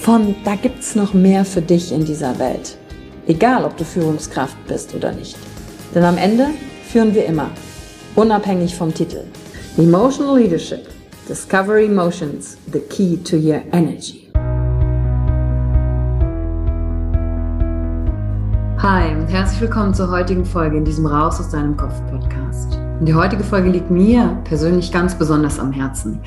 von da gibt's noch mehr für dich in dieser Welt. Egal, ob du Führungskraft bist oder nicht. Denn am Ende führen wir immer, unabhängig vom Titel. Emotional Leadership. Discover Emotions, the key to your energy. Hi und herzlich willkommen zur heutigen Folge in diesem Raus aus deinem Kopf Podcast. Und die heutige Folge liegt mir persönlich ganz besonders am Herzen,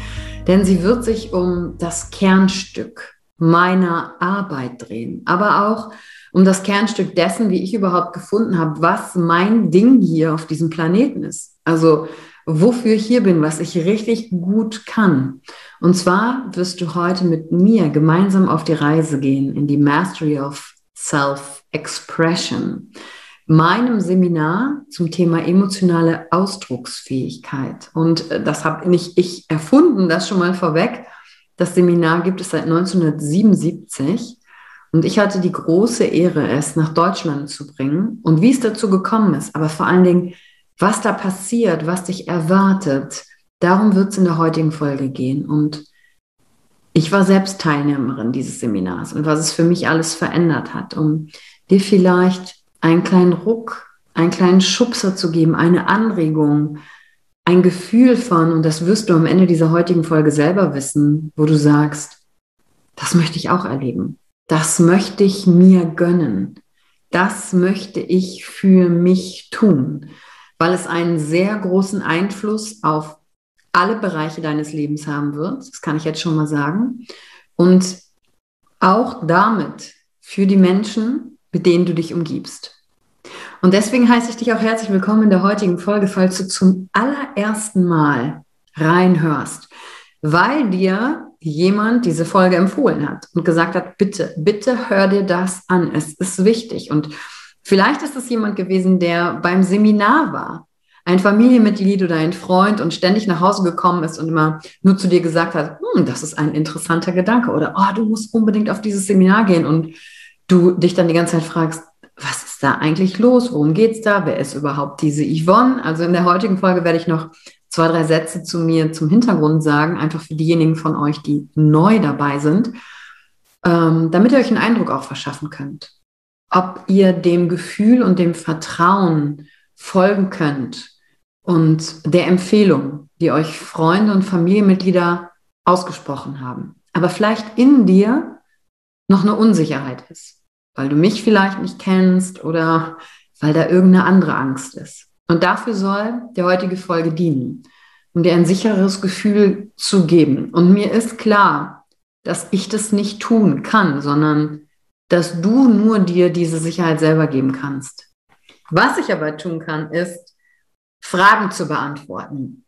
denn sie wird sich um das Kernstück meiner Arbeit drehen, aber auch um das Kernstück dessen, wie ich überhaupt gefunden habe, was mein Ding hier auf diesem Planeten ist. Also wofür ich hier bin, was ich richtig gut kann. Und zwar wirst du heute mit mir gemeinsam auf die Reise gehen in die Mastery of Self-Expression, meinem Seminar zum Thema emotionale Ausdrucksfähigkeit. Und das habe nicht ich erfunden, das schon mal vorweg, das Seminar gibt es seit 1977 und ich hatte die große Ehre, es nach Deutschland zu bringen und wie es dazu gekommen ist, aber vor allen Dingen, was da passiert, was dich erwartet. Darum wird es in der heutigen Folge gehen. Und ich war selbst Teilnehmerin dieses Seminars und was es für mich alles verändert hat, um dir vielleicht einen kleinen Ruck, einen kleinen Schubser zu geben, eine Anregung, ein Gefühl von, und das wirst du am Ende dieser heutigen Folge selber wissen, wo du sagst, das möchte ich auch erleben. Das möchte ich mir gönnen. Das möchte ich für mich tun, weil es einen sehr großen Einfluss auf alle Bereiche deines Lebens haben wird. Das kann ich jetzt schon mal sagen. Und auch damit für die Menschen, mit denen du dich umgibst. Und deswegen heiße ich dich auch herzlich willkommen in der heutigen Folge, falls du zum allerersten Mal reinhörst, weil dir jemand diese Folge empfohlen hat und gesagt hat, bitte, bitte hör dir das an. Es ist wichtig. Und vielleicht ist es jemand gewesen, der beim Seminar war, ein Familienmitglied oder ein Freund und ständig nach Hause gekommen ist und immer nur zu dir gesagt hat, hm, das ist ein interessanter Gedanke oder oh, du musst unbedingt auf dieses Seminar gehen und du dich dann die ganze Zeit fragst, was ist da eigentlich los? Worum geht es da? Wer ist überhaupt diese Yvonne? Also in der heutigen Folge werde ich noch zwei, drei Sätze zu mir zum Hintergrund sagen, einfach für diejenigen von euch, die neu dabei sind, ähm, damit ihr euch einen Eindruck auch verschaffen könnt. Ob ihr dem Gefühl und dem Vertrauen folgen könnt und der Empfehlung, die euch Freunde und Familienmitglieder ausgesprochen haben. Aber vielleicht in dir noch eine Unsicherheit ist weil du mich vielleicht nicht kennst oder weil da irgendeine andere Angst ist. Und dafür soll der heutige Folge dienen, um dir ein sicheres Gefühl zu geben. Und mir ist klar, dass ich das nicht tun kann, sondern dass du nur dir diese Sicherheit selber geben kannst. Was ich aber tun kann, ist, Fragen zu beantworten,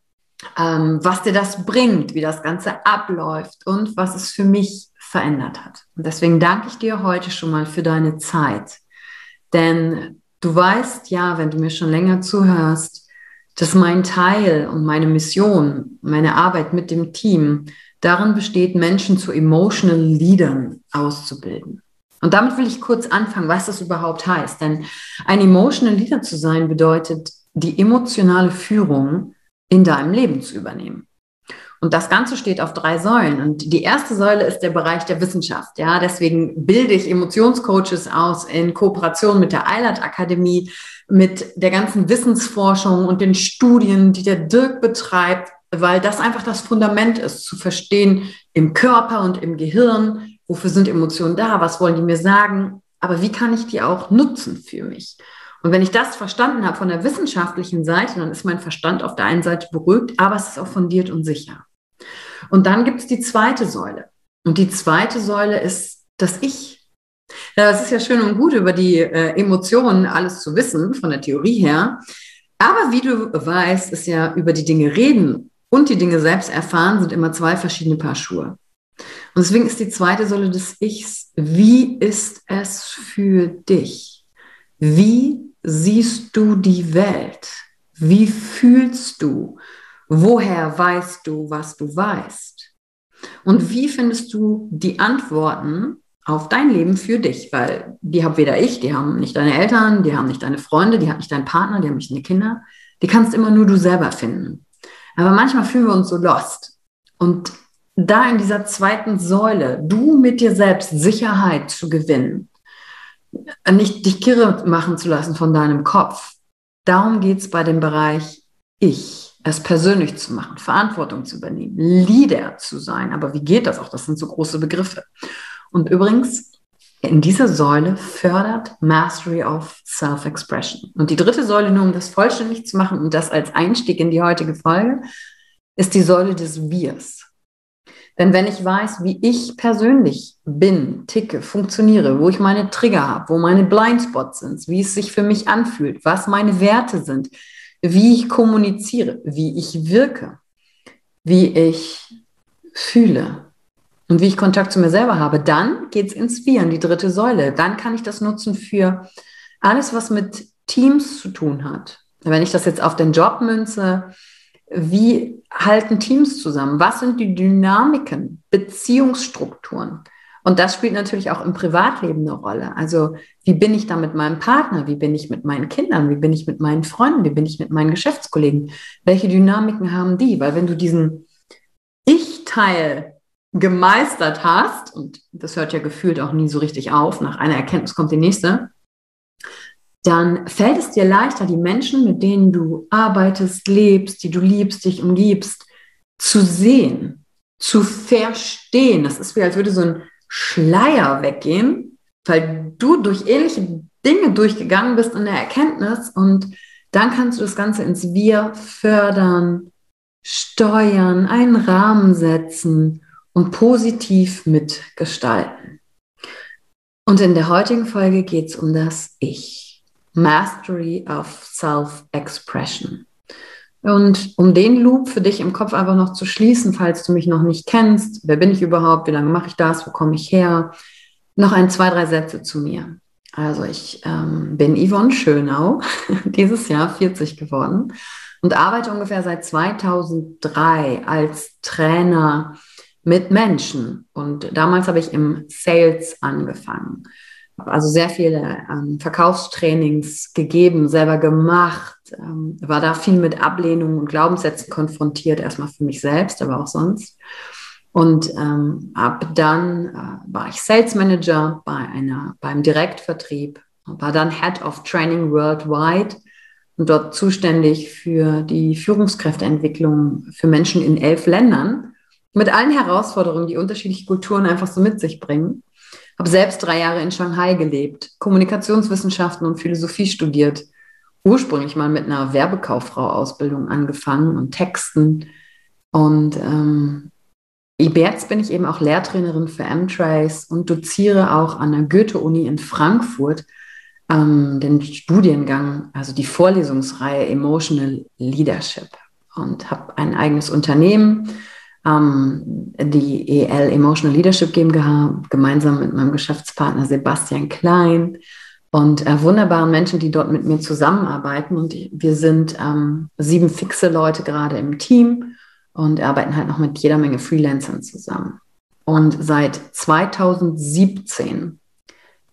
ähm, was dir das bringt, wie das Ganze abläuft und was es für mich verändert hat. Und deswegen danke ich dir heute schon mal für deine Zeit. Denn du weißt ja, wenn du mir schon länger zuhörst, dass mein Teil und meine Mission, meine Arbeit mit dem Team darin besteht, Menschen zu emotional Leadern auszubilden. Und damit will ich kurz anfangen, was das überhaupt heißt. Denn ein Emotional Leader zu sein bedeutet, die emotionale Führung in deinem Leben zu übernehmen. Und das Ganze steht auf drei Säulen. Und die erste Säule ist der Bereich der Wissenschaft. Ja, deswegen bilde ich Emotionscoaches aus in Kooperation mit der Eilert Akademie, mit der ganzen Wissensforschung und den Studien, die der Dirk betreibt, weil das einfach das Fundament ist, zu verstehen im Körper und im Gehirn, wofür sind Emotionen da, was wollen die mir sagen, aber wie kann ich die auch nutzen für mich? Und wenn ich das verstanden habe von der wissenschaftlichen Seite, dann ist mein Verstand auf der einen Seite beruhigt, aber es ist auch fundiert und sicher. Und dann gibt es die zweite Säule. Und die zweite Säule ist das Ich. Ja, es ist ja schön und gut, über die äh, Emotionen alles zu wissen, von der Theorie her. Aber wie du weißt, ist ja über die Dinge reden und die Dinge selbst erfahren, sind immer zwei verschiedene Paar Schuhe. Und deswegen ist die zweite Säule des Ichs, wie ist es für dich? Wie siehst du die Welt? Wie fühlst du? Woher weißt du, was du weißt? Und wie findest du die Antworten auf dein Leben für dich? Weil die habe weder ich, die haben nicht deine Eltern, die haben nicht deine Freunde, die hat nicht dein Partner, die haben nicht deine Kinder. Die kannst immer nur du selber finden. Aber manchmal fühlen wir uns so lost. Und da in dieser zweiten Säule, du mit dir selbst Sicherheit zu gewinnen, nicht dich kirre machen zu lassen von deinem Kopf. Darum geht es bei dem Bereich Ich, es persönlich zu machen, Verantwortung zu übernehmen, Leader zu sein. Aber wie geht das auch? Das sind so große Begriffe. Und übrigens, in dieser Säule fördert Mastery of Self-Expression. Und die dritte Säule, nur um das vollständig zu machen und das als Einstieg in die heutige Folge, ist die Säule des Wirs. Denn wenn ich weiß, wie ich persönlich bin, ticke, funktioniere, wo ich meine Trigger habe, wo meine Blindspots sind, wie es sich für mich anfühlt, was meine Werte sind, wie ich kommuniziere, wie ich wirke, wie ich fühle und wie ich Kontakt zu mir selber habe, dann geht es ins Vieren, die dritte Säule. Dann kann ich das nutzen für alles, was mit Teams zu tun hat. Wenn ich das jetzt auf den Job münze, wie halten Teams zusammen? Was sind die Dynamiken, Beziehungsstrukturen? Und das spielt natürlich auch im Privatleben eine Rolle. Also wie bin ich da mit meinem Partner? Wie bin ich mit meinen Kindern? Wie bin ich mit meinen Freunden? Wie bin ich mit meinen Geschäftskollegen? Welche Dynamiken haben die? Weil wenn du diesen Ich-Teil gemeistert hast, und das hört ja gefühlt auch nie so richtig auf, nach einer Erkenntnis kommt die nächste, dann fällt es dir leichter, die Menschen, mit denen du arbeitest, lebst, die du liebst, dich umgibst, zu sehen, zu verstehen. Das ist wie, als würde so ein Schleier weggehen, weil du durch ähnliche Dinge durchgegangen bist in der Erkenntnis und dann kannst du das Ganze ins Wir fördern, steuern, einen Rahmen setzen und positiv mitgestalten. Und in der heutigen Folge geht es um das Ich. Mastery of Self-Expression. Und um den Loop für dich im Kopf einfach noch zu schließen, falls du mich noch nicht kennst, wer bin ich überhaupt, wie lange mache ich das, wo komme ich her, noch ein, zwei, drei Sätze zu mir. Also ich ähm, bin Yvonne Schönau, dieses Jahr 40 geworden und arbeite ungefähr seit 2003 als Trainer mit Menschen. Und damals habe ich im Sales angefangen also sehr viele ähm, Verkaufstrainings gegeben, selber gemacht, ähm, war da viel mit Ablehnungen und Glaubenssätzen konfrontiert, erstmal für mich selbst, aber auch sonst. Und ähm, ab dann äh, war ich Sales Manager bei einer, beim Direktvertrieb, war dann Head of Training Worldwide und dort zuständig für die Führungskräfteentwicklung für Menschen in elf Ländern mit allen Herausforderungen, die unterschiedliche Kulturen einfach so mit sich bringen. Habe selbst drei Jahre in Shanghai gelebt, Kommunikationswissenschaften und Philosophie studiert. Ursprünglich mal mit einer Werbekauffrau-Ausbildung angefangen und Texten. Und ähm, jetzt bin ich eben auch Lehrtrainerin für M-Trace und doziere auch an der Goethe-Uni in Frankfurt ähm, den Studiengang, also die Vorlesungsreihe Emotional Leadership und habe ein eigenes Unternehmen ähm, die EL Emotional Leadership GmbH gemeinsam mit meinem Geschäftspartner Sebastian Klein und äh, wunderbaren Menschen, die dort mit mir zusammenarbeiten. Und wir sind ähm, sieben fixe Leute gerade im Team und arbeiten halt noch mit jeder Menge Freelancern zusammen. Und seit 2017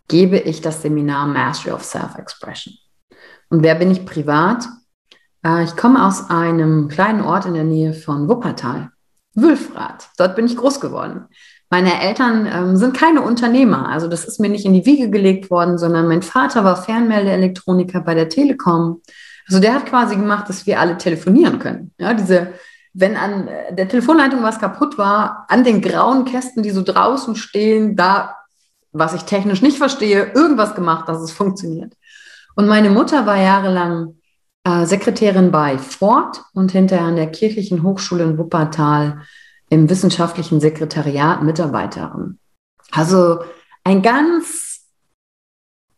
gebe ich das Seminar Mastery of Self-Expression. Und wer bin ich privat? Äh, ich komme aus einem kleinen Ort in der Nähe von Wuppertal, Wülfrath. Dort bin ich groß geworden. Meine Eltern ähm, sind keine Unternehmer, also das ist mir nicht in die Wiege gelegt worden, sondern mein Vater war Fernmeldeelektroniker bei der Telekom. Also der hat quasi gemacht, dass wir alle telefonieren können. Ja, diese, wenn an der Telefonleitung was kaputt war, an den grauen Kästen, die so draußen stehen, da, was ich technisch nicht verstehe, irgendwas gemacht, dass es funktioniert. Und meine Mutter war jahrelang äh, Sekretärin bei Ford und hinterher an der Kirchlichen Hochschule in Wuppertal im wissenschaftlichen Sekretariat Mitarbeiterin. Also ein ganz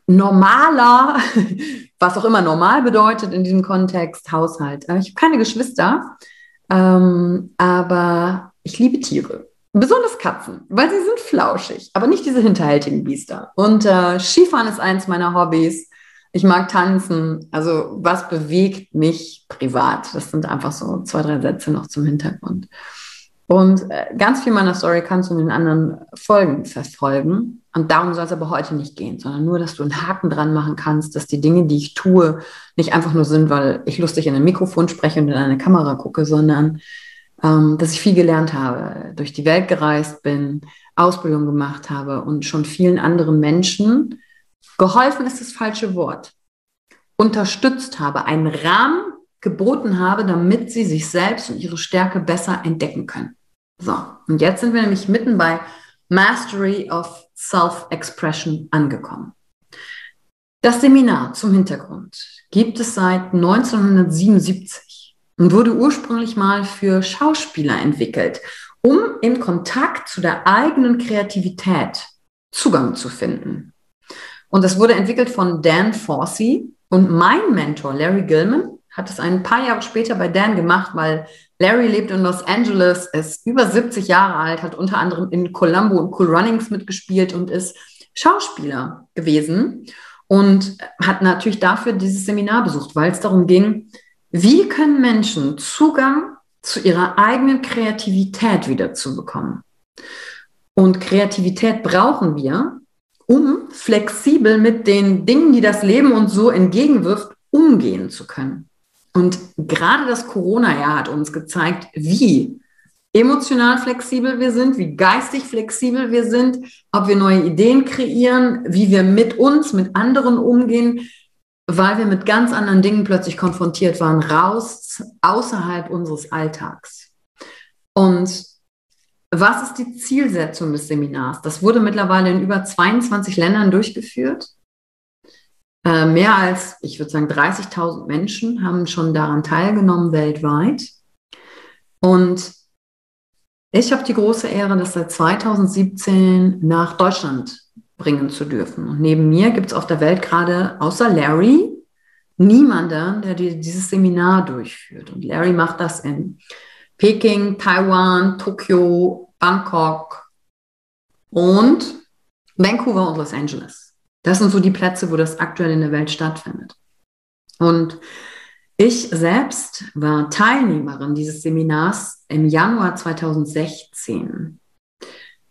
normaler, was auch immer normal bedeutet in diesem Kontext, Haushalt. Ich habe keine Geschwister, ähm, aber ich liebe Tiere. Besonders Katzen, weil sie sind flauschig, aber nicht diese hinterhältigen Biester. Und äh, Skifahren ist eins meiner Hobbys. Ich mag tanzen. Also was bewegt mich privat? Das sind einfach so zwei, drei Sätze noch zum Hintergrund. Und äh, ganz viel meiner Story kannst du in den anderen Folgen verfolgen. Und darum soll es aber heute nicht gehen, sondern nur, dass du einen Haken dran machen kannst, dass die Dinge, die ich tue, nicht einfach nur sind, weil ich lustig in ein Mikrofon spreche und in eine Kamera gucke, sondern ähm, dass ich viel gelernt habe, durch die Welt gereist bin, Ausbildung gemacht habe und schon vielen anderen Menschen geholfen ist das falsche Wort, unterstützt habe, einen Rahmen geboten habe, damit sie sich selbst und ihre Stärke besser entdecken können. So, und jetzt sind wir nämlich mitten bei Mastery of Self-Expression angekommen. Das Seminar zum Hintergrund gibt es seit 1977 und wurde ursprünglich mal für Schauspieler entwickelt, um in Kontakt zu der eigenen Kreativität Zugang zu finden. Und das wurde entwickelt von Dan Forsey und mein Mentor Larry Gilman hat es ein paar Jahre später bei Dan gemacht, weil Larry lebt in Los Angeles, ist über 70 Jahre alt, hat unter anderem in Columbo und Cool Runnings mitgespielt und ist Schauspieler gewesen und hat natürlich dafür dieses Seminar besucht, weil es darum ging, wie können Menschen Zugang zu ihrer eigenen Kreativität wiederzubekommen. Und Kreativität brauchen wir, um flexibel mit den Dingen, die das Leben uns so entgegenwirft, umgehen zu können. Und gerade das Corona-Jahr hat uns gezeigt, wie emotional flexibel wir sind, wie geistig flexibel wir sind, ob wir neue Ideen kreieren, wie wir mit uns, mit anderen umgehen, weil wir mit ganz anderen Dingen plötzlich konfrontiert waren, raus außerhalb unseres Alltags. Und was ist die Zielsetzung des Seminars? Das wurde mittlerweile in über 22 Ländern durchgeführt. Äh, mehr als, ich würde sagen, 30.000 Menschen haben schon daran teilgenommen weltweit. Und ich habe die große Ehre, das seit 2017 nach Deutschland bringen zu dürfen. Und neben mir gibt es auf der Welt gerade außer Larry niemanden, der dieses Seminar durchführt. Und Larry macht das in Peking, Taiwan, Tokio, Bangkok und Vancouver und Los Angeles. Das sind so die Plätze, wo das aktuell in der Welt stattfindet. Und ich selbst war Teilnehmerin dieses Seminars im Januar 2016.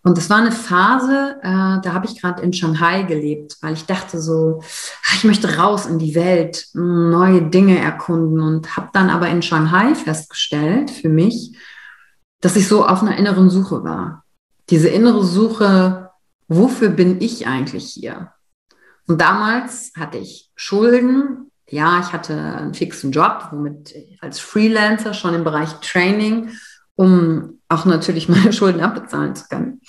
Und es war eine Phase, äh, da habe ich gerade in Shanghai gelebt, weil ich dachte so, ich möchte raus in die Welt, neue Dinge erkunden und habe dann aber in Shanghai festgestellt für mich, dass ich so auf einer inneren Suche war. Diese innere Suche, wofür bin ich eigentlich hier? Und damals hatte ich Schulden. Ja, ich hatte einen fixen Job, womit als Freelancer schon im Bereich Training, um auch natürlich meine Schulden abbezahlen zu können.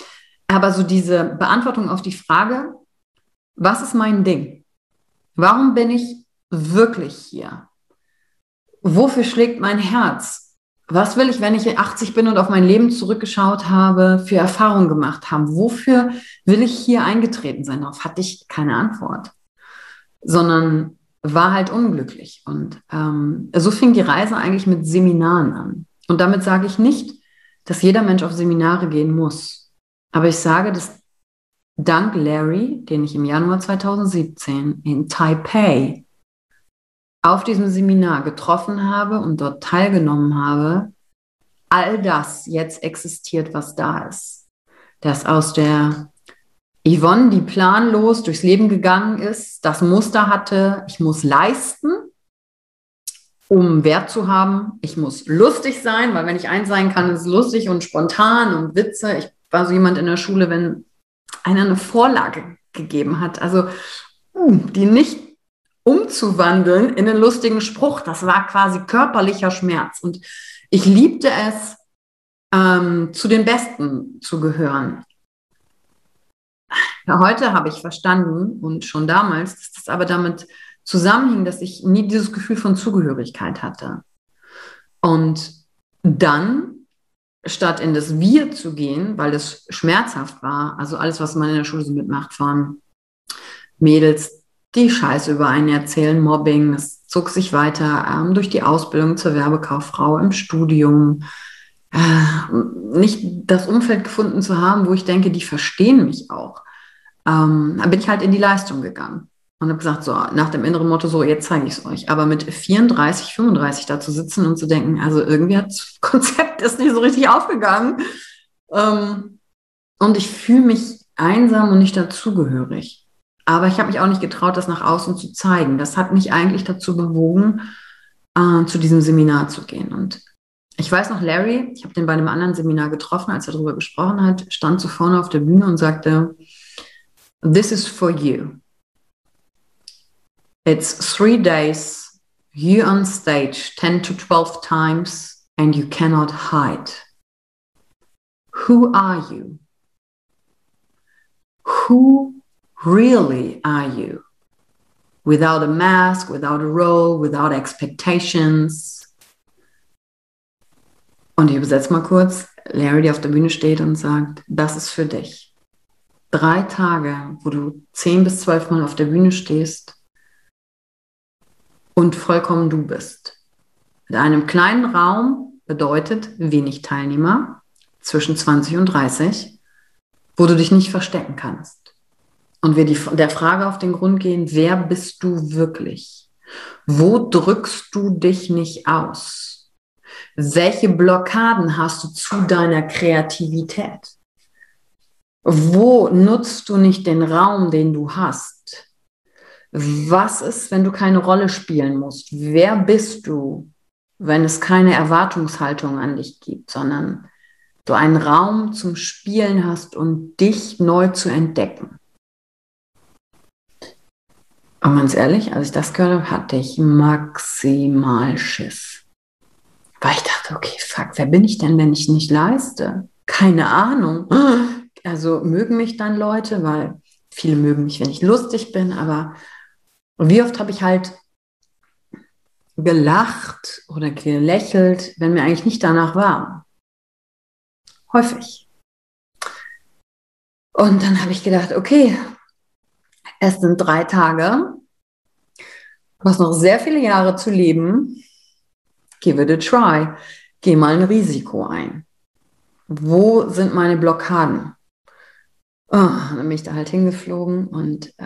Aber so diese Beantwortung auf die Frage, was ist mein Ding? Warum bin ich wirklich hier? Wofür schlägt mein Herz? Was will ich, wenn ich 80 bin und auf mein Leben zurückgeschaut habe, für Erfahrungen gemacht haben? Wofür will ich hier eingetreten sein? Darauf hatte ich keine Antwort, sondern war halt unglücklich. Und ähm, so fing die Reise eigentlich mit Seminaren an. Und damit sage ich nicht, dass jeder Mensch auf Seminare gehen muss. Aber ich sage, dass dank Larry, den ich im Januar 2017 in Taipei auf diesem Seminar getroffen habe und dort teilgenommen habe, all das jetzt existiert, was da ist. Dass aus der Yvonne, die planlos durchs Leben gegangen ist, das Muster hatte, ich muss leisten, um Wert zu haben. Ich muss lustig sein, weil wenn ich eins sein kann, ist es lustig und spontan und Witze. Ich war so jemand in der Schule, wenn einer eine Vorlage gegeben hat, also uh, die nicht umzuwandeln in einen lustigen Spruch, das war quasi körperlicher Schmerz. Und ich liebte es, ähm, zu den Besten zu gehören. Ja, heute habe ich verstanden und schon damals, dass das aber damit zusammenhing, dass ich nie dieses Gefühl von Zugehörigkeit hatte. Und dann, statt in das Wir zu gehen, weil das schmerzhaft war, also alles, was man in der Schule so mitmacht, von Mädels, die Scheiße über einen erzählen, Mobbing, das zog sich weiter ähm, durch die Ausbildung zur Werbekauffrau im Studium, äh, nicht das Umfeld gefunden zu haben, wo ich denke, die verstehen mich auch ähm, dann bin ich halt in die Leistung gegangen und habe gesagt, so nach dem inneren Motto, so jetzt zeige ich es euch. Aber mit 34, 35 da zu sitzen und zu denken, also irgendwie hat das Konzept ist nicht so richtig aufgegangen. Ähm, und ich fühle mich einsam und nicht dazugehörig. Aber ich habe mich auch nicht getraut, das nach außen zu zeigen. Das hat mich eigentlich dazu bewogen, äh, zu diesem Seminar zu gehen. Und ich weiß noch, Larry, ich habe den bei einem anderen Seminar getroffen, als er darüber gesprochen hat, stand so vorne auf der Bühne und sagte, This is for you. It's three days, you on stage 10 to 12 times, and you cannot hide. Who are you? Who really are you? Without a mask, without a role, without expectations. Und ich übersetze mal kurz. Larry, die auf der Bühne steht und sagt, das ist für dich drei Tage, wo du zehn bis zwölf Mal auf der Bühne stehst und vollkommen du bist. Mit einem kleinen Raum bedeutet wenig Teilnehmer, zwischen 20 und 30, wo du dich nicht verstecken kannst. Und wir die, der Frage auf den Grund gehen, wer bist du wirklich? Wo drückst du dich nicht aus? Welche Blockaden hast du zu deiner Kreativität? Wo nutzt du nicht den Raum, den du hast? Was ist, wenn du keine Rolle spielen musst? Wer bist du, wenn es keine Erwartungshaltung an dich gibt, sondern du einen Raum zum Spielen hast und dich neu zu entdecken? Und ganz ehrlich, als ich das gehört habe, hatte ich maximal Schiss. Weil ich dachte, okay, fuck, wer bin ich denn, wenn ich nicht leiste? Keine Ahnung. Also mögen mich dann Leute, weil viele mögen mich, wenn ich lustig bin, aber wie oft habe ich halt gelacht oder gelächelt, wenn mir eigentlich nicht danach war. Häufig. Und dann habe ich gedacht, okay, es sind drei Tage, du hast noch sehr viele Jahre zu leben, give it a try, geh mal ein Risiko ein. Wo sind meine Blockaden? Oh, dann bin ich da halt hingeflogen und äh,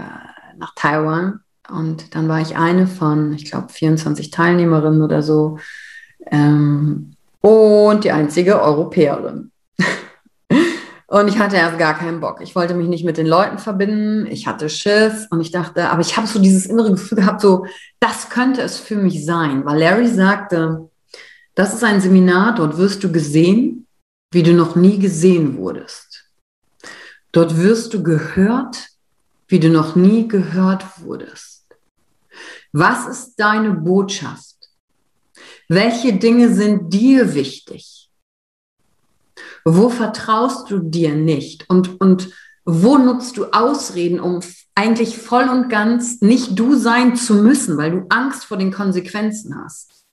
nach Taiwan. Und dann war ich eine von, ich glaube, 24 Teilnehmerinnen oder so. Ähm, und die einzige Europäerin. und ich hatte erst gar keinen Bock. Ich wollte mich nicht mit den Leuten verbinden. Ich hatte Schiss und ich dachte, aber ich habe so dieses innere Gefühl gehabt, so, das könnte es für mich sein. Weil Larry sagte, das ist ein Seminar, dort wirst du gesehen, wie du noch nie gesehen wurdest. Dort wirst du gehört, wie du noch nie gehört wurdest. Was ist deine Botschaft? Welche Dinge sind dir wichtig? Wo vertraust du dir nicht? Und, und wo nutzt du Ausreden, um eigentlich voll und ganz nicht du sein zu müssen, weil du Angst vor den Konsequenzen hast?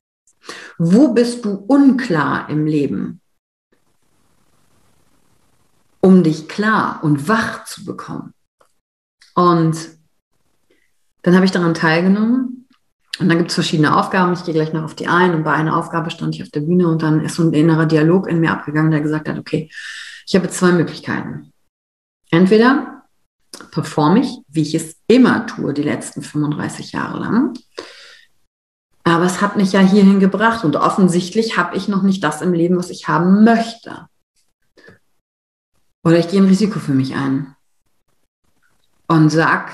Wo bist du unklar im Leben? um dich klar und wach zu bekommen. Und dann habe ich daran teilgenommen. Und dann gibt es verschiedene Aufgaben. Ich gehe gleich noch auf die ein. Und bei einer Aufgabe stand ich auf der Bühne und dann ist so ein innerer Dialog in mir abgegangen, der gesagt hat, okay, ich habe zwei Möglichkeiten. Entweder performe ich, wie ich es immer tue, die letzten 35 Jahre lang. Aber es hat mich ja hierhin gebracht und offensichtlich habe ich noch nicht das im Leben, was ich haben möchte. Oder ich gehe ein Risiko für mich ein. und sag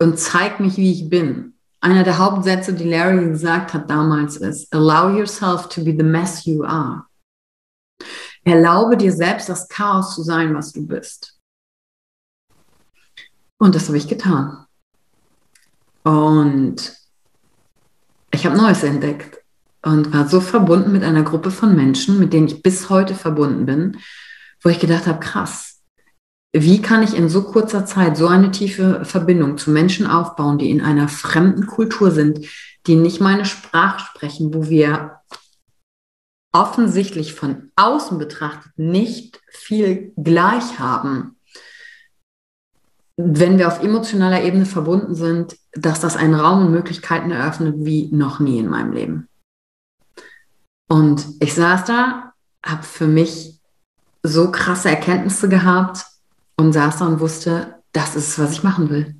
und zeig mich, wie ich bin. Einer der Hauptsätze, die Larry gesagt hat damals, ist: Allow yourself to be the mess you are. Erlaube dir selbst, das Chaos zu sein, was du bist. Und das habe ich getan. Und ich habe Neues entdeckt und war so verbunden mit einer Gruppe von Menschen, mit denen ich bis heute verbunden bin, wo ich gedacht habe, krass, wie kann ich in so kurzer Zeit so eine tiefe Verbindung zu Menschen aufbauen, die in einer fremden Kultur sind, die nicht meine Sprache sprechen, wo wir offensichtlich von außen betrachtet nicht viel gleich haben, wenn wir auf emotionaler Ebene verbunden sind, dass das einen Raum und Möglichkeiten eröffnet wie noch nie in meinem Leben. Und ich saß da, habe für mich so krasse Erkenntnisse gehabt und saß da und wusste, das ist, was ich machen will.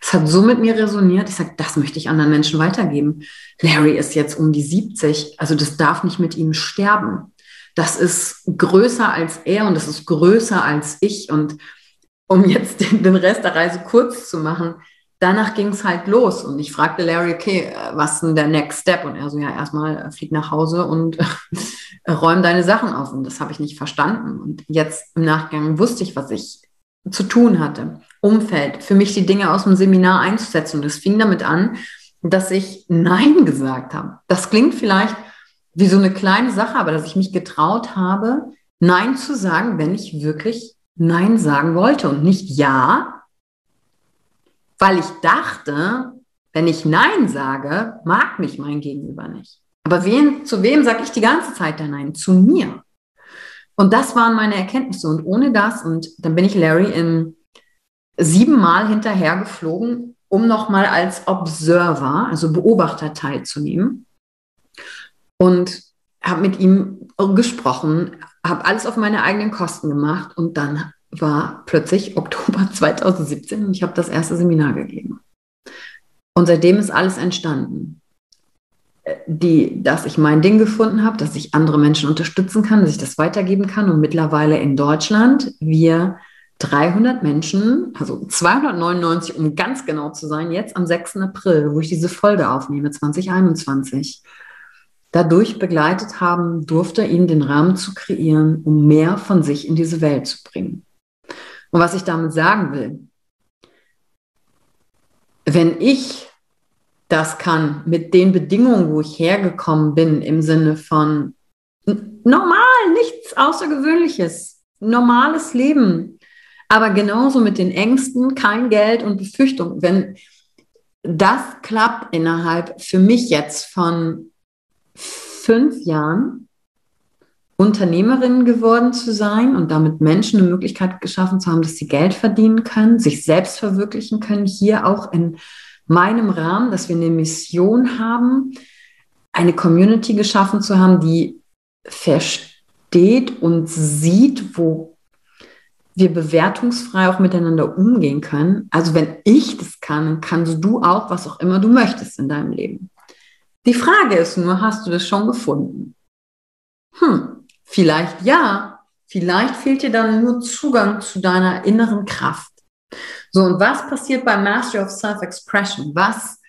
Es hat so mit mir resoniert. Ich sage, das möchte ich anderen Menschen weitergeben. Larry ist jetzt um die 70, also das darf nicht mit ihm sterben. Das ist größer als er und das ist größer als ich. Und um jetzt den, den Rest der Reise kurz zu machen, danach ging es halt los. Und ich fragte Larry, okay, was ist denn der Next Step? Und er so, ja, erstmal äh, flieg nach Hause und räum deine Sachen auf. Und das habe ich nicht verstanden. Und jetzt im Nachgang wusste ich, was ich zu tun hatte. Umfeld, für mich die Dinge aus dem Seminar einzusetzen. Und es fing damit an, dass ich Nein gesagt habe. Das klingt vielleicht wie so eine kleine Sache, aber dass ich mich getraut habe, Nein zu sagen, wenn ich wirklich Nein sagen wollte und nicht Ja, weil ich dachte, wenn ich Nein sage, mag mich mein Gegenüber nicht. Aber wen, zu wem sage ich die ganze Zeit dann Nein? Zu mir. Und das waren meine Erkenntnisse. Und ohne das, und dann bin ich Larry in siebenmal hinterher geflogen, um nochmal als Observer, also Beobachter teilzunehmen. Und habe mit ihm gesprochen, habe alles auf meine eigenen Kosten gemacht und dann war plötzlich Oktober 2017 und ich habe das erste Seminar gegeben. Und seitdem ist alles entstanden. Die, dass ich mein Ding gefunden habe, dass ich andere Menschen unterstützen kann, dass ich das weitergeben kann und mittlerweile in Deutschland wir 300 Menschen, also 299, um ganz genau zu sein, jetzt am 6. April, wo ich diese Folge aufnehme, 2021, dadurch begleitet haben durfte, ihnen den Rahmen zu kreieren, um mehr von sich in diese Welt zu bringen. Und was ich damit sagen will, wenn ich das kann mit den Bedingungen, wo ich hergekommen bin, im Sinne von normal, nichts Außergewöhnliches, normales Leben, aber genauso mit den Ängsten, kein Geld und Befürchtung. Wenn das klappt innerhalb für mich jetzt von fünf Jahren, Unternehmerin geworden zu sein und damit Menschen eine Möglichkeit geschaffen zu haben, dass sie Geld verdienen können, sich selbst verwirklichen können, hier auch in meinem Rahmen, dass wir eine Mission haben, eine Community geschaffen zu haben, die versteht und sieht, wo wir bewertungsfrei auch miteinander umgehen können. Also wenn ich das kann, kannst du auch, was auch immer du möchtest in deinem Leben. Die Frage ist nur, hast du das schon gefunden? Hm, vielleicht ja, vielleicht fehlt dir dann nur Zugang zu deiner inneren Kraft. So, und was passiert beim Mastery of Self-Expression? Was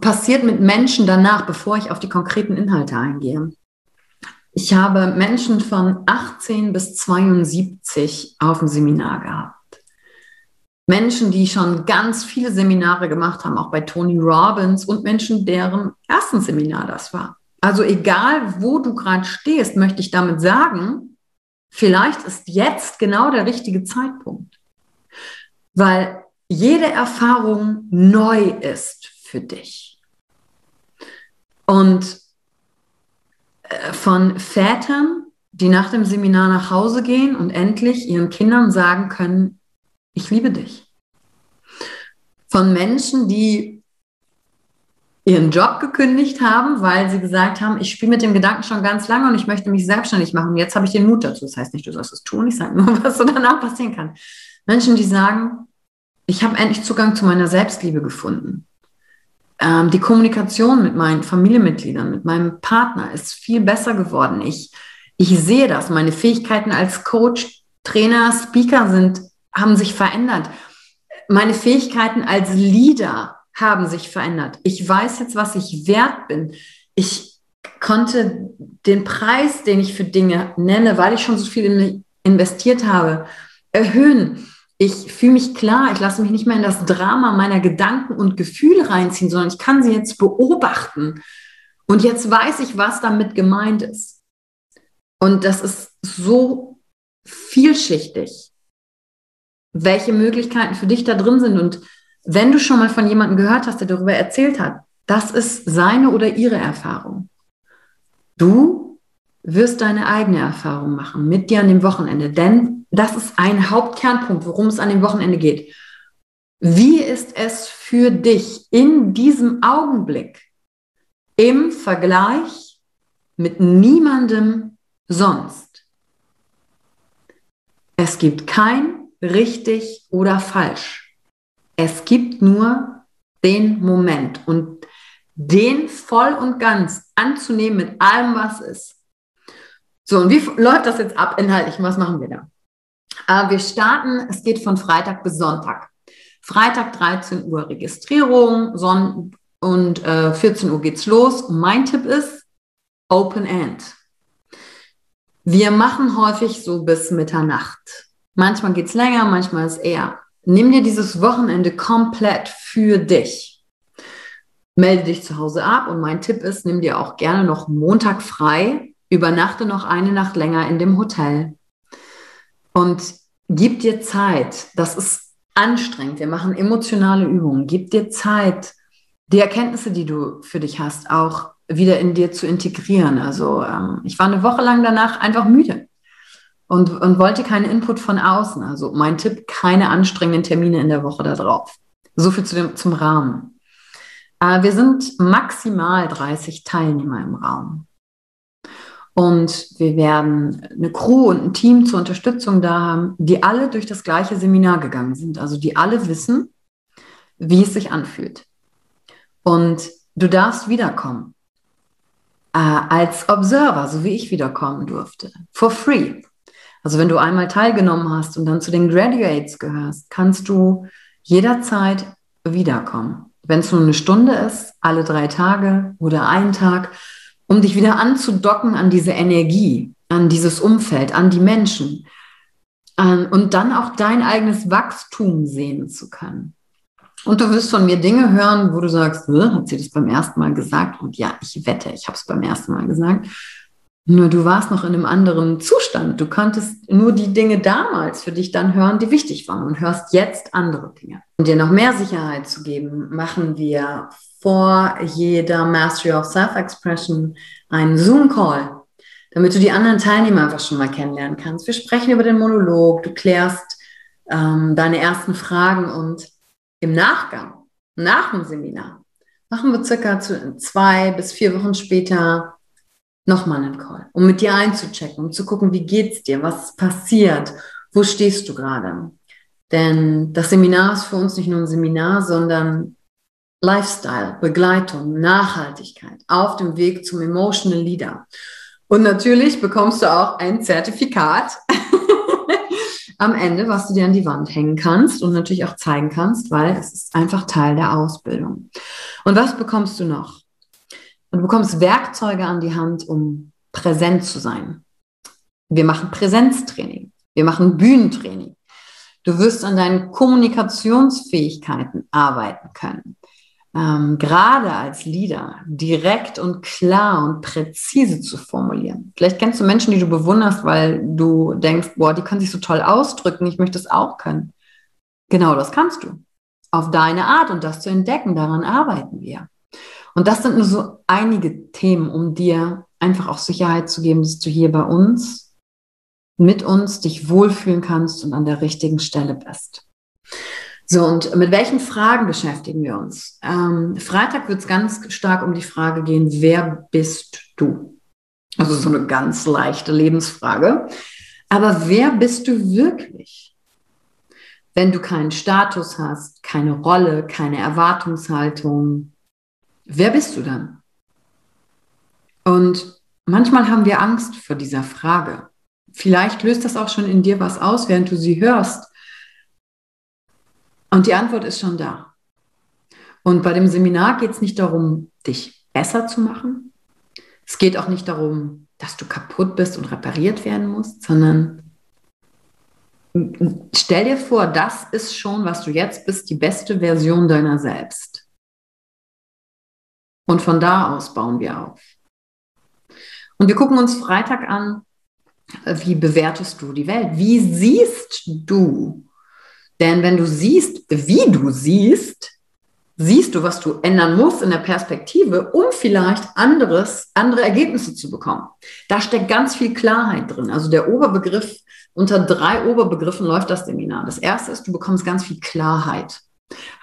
passiert mit Menschen danach, bevor ich auf die konkreten Inhalte eingehe? Ich habe Menschen von 18 bis 72 auf dem Seminar gehabt. Menschen, die schon ganz viele Seminare gemacht haben, auch bei Tony Robbins und Menschen, deren ersten Seminar das war. Also egal, wo du gerade stehst, möchte ich damit sagen, vielleicht ist jetzt genau der richtige Zeitpunkt, weil jede Erfahrung neu ist für dich. Und äh, von Vätern, die nach dem Seminar nach Hause gehen und endlich ihren Kindern sagen können, ich liebe dich. Von Menschen, die ihren Job gekündigt haben, weil sie gesagt haben, ich spiele mit dem Gedanken schon ganz lange und ich möchte mich selbstständig machen. Jetzt habe ich den Mut dazu. Das heißt nicht, du sollst es tun, ich sage nur, was so danach passieren kann. Menschen, die sagen, ich habe endlich Zugang zu meiner Selbstliebe gefunden. Ähm, die Kommunikation mit meinen Familienmitgliedern, mit meinem Partner ist viel besser geworden. Ich, ich sehe das. Meine Fähigkeiten als Coach, Trainer, Speaker sind haben sich verändert. Meine Fähigkeiten als Leader haben sich verändert. Ich weiß jetzt, was ich wert bin. Ich konnte den Preis, den ich für Dinge nenne, weil ich schon so viel investiert habe, erhöhen. Ich fühle mich klar, ich lasse mich nicht mehr in das Drama meiner Gedanken und Gefühle reinziehen, sondern ich kann sie jetzt beobachten. Und jetzt weiß ich, was damit gemeint ist. Und das ist so vielschichtig, welche Möglichkeiten für dich da drin sind. Und wenn du schon mal von jemandem gehört hast, der darüber erzählt hat, das ist seine oder ihre Erfahrung. Du wirst deine eigene Erfahrung machen mit dir an dem Wochenende, denn das ist ein Hauptkernpunkt, worum es an dem Wochenende geht. Wie ist es für dich in diesem Augenblick im Vergleich mit niemandem sonst? Es gibt kein richtig oder falsch. Es gibt nur den Moment und den voll und ganz anzunehmen mit allem, was ist. So, und wie läuft das jetzt ab inhaltlich? Was machen wir da? Äh, wir starten, es geht von Freitag bis Sonntag. Freitag 13 Uhr Registrierung Son und äh, 14 Uhr geht's los. mein Tipp ist Open End. Wir machen häufig so bis Mitternacht. Manchmal geht's länger, manchmal ist eher. Nimm dir dieses Wochenende komplett für dich melde dich zu Hause ab. Und mein Tipp ist, nimm dir auch gerne noch Montag frei, übernachte noch eine Nacht länger in dem Hotel und gib dir Zeit. Das ist anstrengend. Wir machen emotionale Übungen. Gib dir Zeit, die Erkenntnisse, die du für dich hast, auch wieder in dir zu integrieren. Also ähm, ich war eine Woche lang danach einfach müde und, und wollte keinen Input von außen. Also mein Tipp, keine anstrengenden Termine in der Woche da drauf. So viel zu dem, zum Rahmen. Äh, wir sind maximal 30 Teilnehmer im Raum. Und wir werden eine Crew und ein Team zur Unterstützung da haben, die alle durch das gleiche Seminar gegangen sind. Also die alle wissen, wie es sich anfühlt. Und du darfst wiederkommen. Äh, als Observer, so wie ich wiederkommen durfte. For free. Also wenn du einmal teilgenommen hast und dann zu den Graduates gehörst, kannst du jederzeit wiederkommen wenn es nur eine Stunde ist, alle drei Tage oder einen Tag, um dich wieder anzudocken an diese Energie, an dieses Umfeld, an die Menschen an, und dann auch dein eigenes Wachstum sehen zu können. Und du wirst von mir Dinge hören, wo du sagst, hat sie das beim ersten Mal gesagt? Und ja, ich wette, ich habe es beim ersten Mal gesagt. Nur du warst noch in einem anderen Zustand. Du konntest nur die Dinge damals für dich dann hören, die wichtig waren und hörst jetzt andere Dinge. Um dir noch mehr Sicherheit zu geben, machen wir vor jeder Mastery of Self-Expression einen Zoom-Call, damit du die anderen Teilnehmer einfach schon mal kennenlernen kannst. Wir sprechen über den Monolog, du klärst ähm, deine ersten Fragen und im Nachgang, nach dem Seminar, machen wir circa zwei bis vier Wochen später nochmal einen Call, um mit dir einzuchecken, um zu gucken, wie geht's dir, was passiert, wo stehst du gerade. Denn das Seminar ist für uns nicht nur ein Seminar, sondern Lifestyle, Begleitung, Nachhaltigkeit auf dem Weg zum Emotional Leader. Und natürlich bekommst du auch ein Zertifikat am Ende, was du dir an die Wand hängen kannst und natürlich auch zeigen kannst, weil es ist einfach Teil der Ausbildung. Und was bekommst du noch? Und du bekommst Werkzeuge an die Hand, um präsent zu sein. Wir machen Präsenztraining. Wir machen Bühnentraining. Du wirst an deinen Kommunikationsfähigkeiten arbeiten können. Ähm, gerade als Leader direkt und klar und präzise zu formulieren. Vielleicht kennst du Menschen, die du bewunderst, weil du denkst, boah, die können sich so toll ausdrücken, ich möchte es auch können. Genau das kannst du. Auf deine Art und das zu entdecken, daran arbeiten wir. Und das sind nur so einige Themen, um dir einfach auch Sicherheit zu geben, dass du hier bei uns, mit uns dich wohlfühlen kannst und an der richtigen Stelle bist. So, und mit welchen Fragen beschäftigen wir uns? Ähm, Freitag wird es ganz stark um die Frage gehen, wer bist du? Also so eine ganz leichte Lebensfrage. Aber wer bist du wirklich? Wenn du keinen Status hast, keine Rolle, keine Erwartungshaltung, wer bist du dann? Und manchmal haben wir Angst vor dieser Frage. Vielleicht löst das auch schon in dir was aus, während du sie hörst. Und die Antwort ist schon da. Und bei dem Seminar geht es nicht darum, dich besser zu machen. Es geht auch nicht darum, dass du kaputt bist und repariert werden musst, sondern stell dir vor, das ist schon, was du jetzt bist, die beste Version deiner selbst. Und von da aus bauen wir auf. Und wir gucken uns Freitag an, wie bewertest du die Welt? Wie siehst du? Denn wenn du siehst, wie du siehst, siehst du, was du ändern musst in der Perspektive, um vielleicht anderes, andere Ergebnisse zu bekommen. Da steckt ganz viel Klarheit drin. Also der Oberbegriff, unter drei Oberbegriffen läuft das Seminar. Das erste ist, du bekommst ganz viel Klarheit.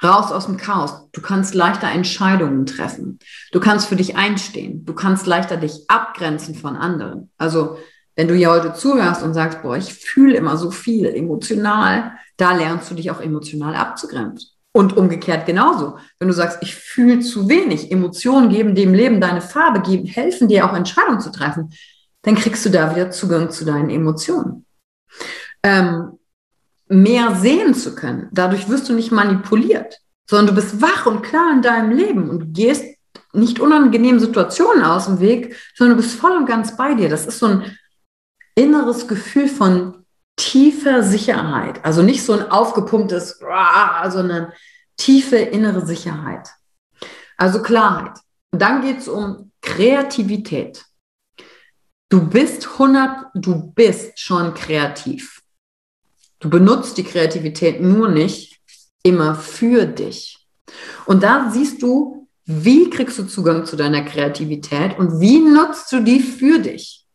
Raus aus dem Chaos. Du kannst leichter Entscheidungen treffen. Du kannst für dich einstehen. Du kannst leichter dich abgrenzen von anderen. Also, wenn du hier heute zuhörst und sagst, boah, ich fühle immer so viel emotional, da lernst du dich auch emotional abzugrenzen. Und umgekehrt genauso. Wenn du sagst, ich fühle zu wenig, Emotionen geben dem Leben deine Farbe, geben, helfen dir auch Entscheidungen zu treffen, dann kriegst du da wieder Zugang zu deinen Emotionen. Ähm, mehr sehen zu können. Dadurch wirst du nicht manipuliert, sondern du bist wach und klar in deinem Leben und gehst nicht unangenehmen Situationen aus dem Weg, sondern du bist voll und ganz bei dir. Das ist so ein inneres Gefühl von tiefer Sicherheit. Also nicht so ein aufgepumptes, sondern tiefe innere Sicherheit. Also Klarheit. Und dann geht es um Kreativität. Du bist 100, du bist schon kreativ. Du benutzt die Kreativität nur nicht immer für dich. Und da siehst du, wie kriegst du Zugang zu deiner Kreativität und wie nutzt du die für dich.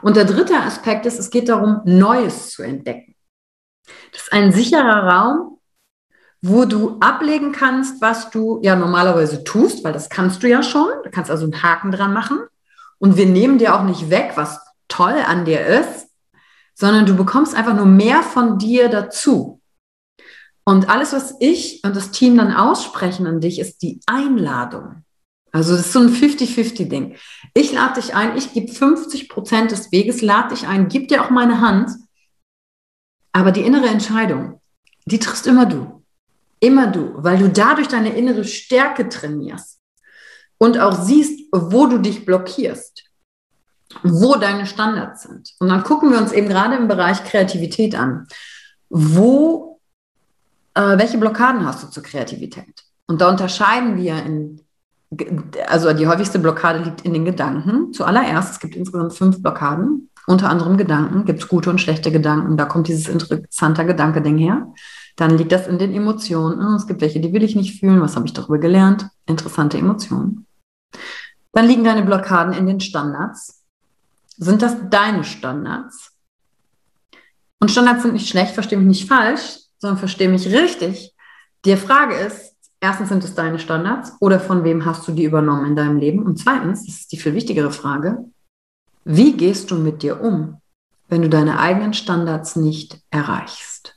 Und der dritte Aspekt ist, es geht darum, Neues zu entdecken. Das ist ein sicherer Raum, wo du ablegen kannst, was du ja normalerweise tust, weil das kannst du ja schon. Du kannst also einen Haken dran machen. Und wir nehmen dir auch nicht weg, was toll an dir ist, sondern du bekommst einfach nur mehr von dir dazu. Und alles, was ich und das Team dann aussprechen an dich, ist die Einladung. Also das ist so ein 50-50-Ding. Ich lade dich ein, ich gebe 50 Prozent des Weges, lade dich ein, gib dir auch meine Hand. Aber die innere Entscheidung, die triffst immer du. Immer du, weil du dadurch deine innere Stärke trainierst und auch siehst, wo du dich blockierst wo deine Standards sind. Und dann gucken wir uns eben gerade im Bereich Kreativität an. Wo, äh, welche Blockaden hast du zur Kreativität? Und da unterscheiden wir in, also die häufigste Blockade liegt in den Gedanken. Zuallererst, es gibt insgesamt fünf Blockaden. Unter anderem Gedanken, gibt es gute und schlechte Gedanken. Da kommt dieses interessante Gedanke-Ding her. Dann liegt das in den Emotionen. Es gibt welche, die will ich nicht fühlen. Was habe ich darüber gelernt? Interessante Emotionen. Dann liegen deine Blockaden in den Standards. Sind das deine Standards? Und Standards sind nicht schlecht, verstehe mich nicht falsch, sondern verstehe mich richtig. Die Frage ist, erstens sind es deine Standards oder von wem hast du die übernommen in deinem Leben? Und zweitens, das ist die viel wichtigere Frage, wie gehst du mit dir um, wenn du deine eigenen Standards nicht erreichst?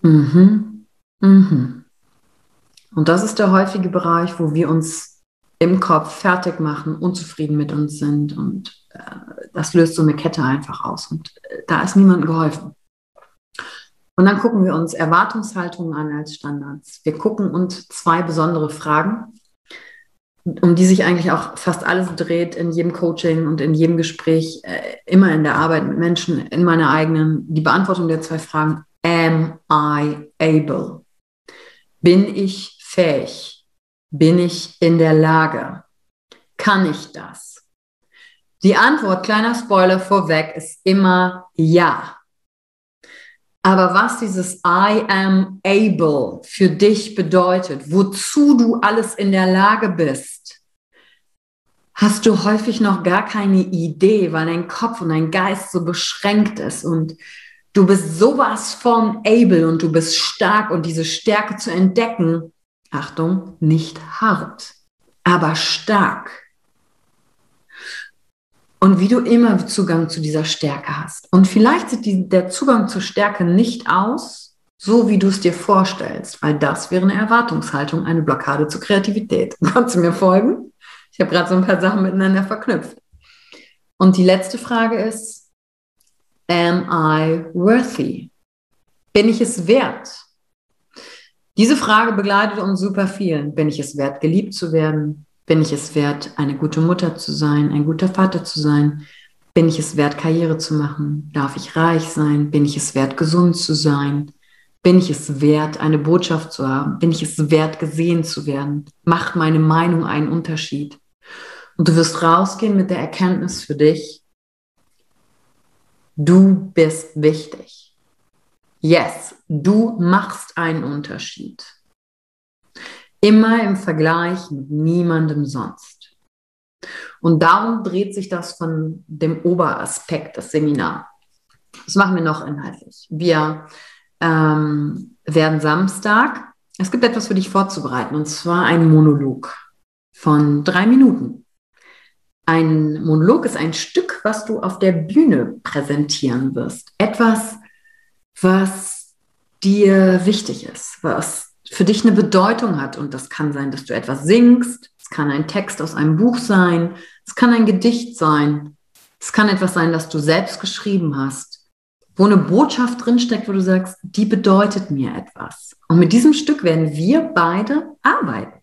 Mhm. Mhm. Und das ist der häufige Bereich, wo wir uns im Kopf fertig machen, unzufrieden mit uns sind und äh, das löst so eine Kette einfach aus und äh, da ist niemandem geholfen. Und dann gucken wir uns Erwartungshaltungen an als Standards. Wir gucken uns zwei besondere Fragen, um die sich eigentlich auch fast alles dreht in jedem Coaching und in jedem Gespräch, äh, immer in der Arbeit mit Menschen, in meiner eigenen, die Beantwortung der zwei Fragen. Am I able? Bin ich fähig? Bin ich in der Lage? Kann ich das? Die Antwort, kleiner Spoiler vorweg, ist immer ja. Aber was dieses I am able für dich bedeutet, wozu du alles in der Lage bist, hast du häufig noch gar keine Idee, weil dein Kopf und dein Geist so beschränkt ist und du bist sowas von able und du bist stark und diese Stärke zu entdecken, Achtung, nicht hart, aber stark. Und wie du immer Zugang zu dieser Stärke hast. Und vielleicht sieht die, der Zugang zur Stärke nicht aus, so wie du es dir vorstellst, weil das wäre eine Erwartungshaltung, eine Blockade zur Kreativität. Kannst du mir folgen? Ich habe gerade so ein paar Sachen miteinander verknüpft. Und die letzte Frage ist, am I worthy? Bin ich es wert? Diese Frage begleitet uns super viel. Bin ich es wert, geliebt zu werden? Bin ich es wert, eine gute Mutter zu sein, ein guter Vater zu sein? Bin ich es wert, Karriere zu machen? Darf ich reich sein? Bin ich es wert, gesund zu sein? Bin ich es wert, eine Botschaft zu haben? Bin ich es wert, gesehen zu werden? Macht meine Meinung einen Unterschied? Und du wirst rausgehen mit der Erkenntnis für dich, du bist wichtig. Yes, du machst einen Unterschied. Immer im Vergleich mit niemandem sonst. Und darum dreht sich das von dem Oberaspekt des Seminars. Was machen wir noch inhaltlich? Wir ähm, werden Samstag, es gibt etwas für dich vorzubereiten, und zwar ein Monolog von drei Minuten. Ein Monolog ist ein Stück, was du auf der Bühne präsentieren wirst. Etwas, was dir wichtig ist, was für dich eine Bedeutung hat. Und das kann sein, dass du etwas singst, es kann ein Text aus einem Buch sein, es kann ein Gedicht sein, es kann etwas sein, das du selbst geschrieben hast, wo eine Botschaft drinsteckt, wo du sagst, die bedeutet mir etwas. Und mit diesem Stück werden wir beide arbeiten.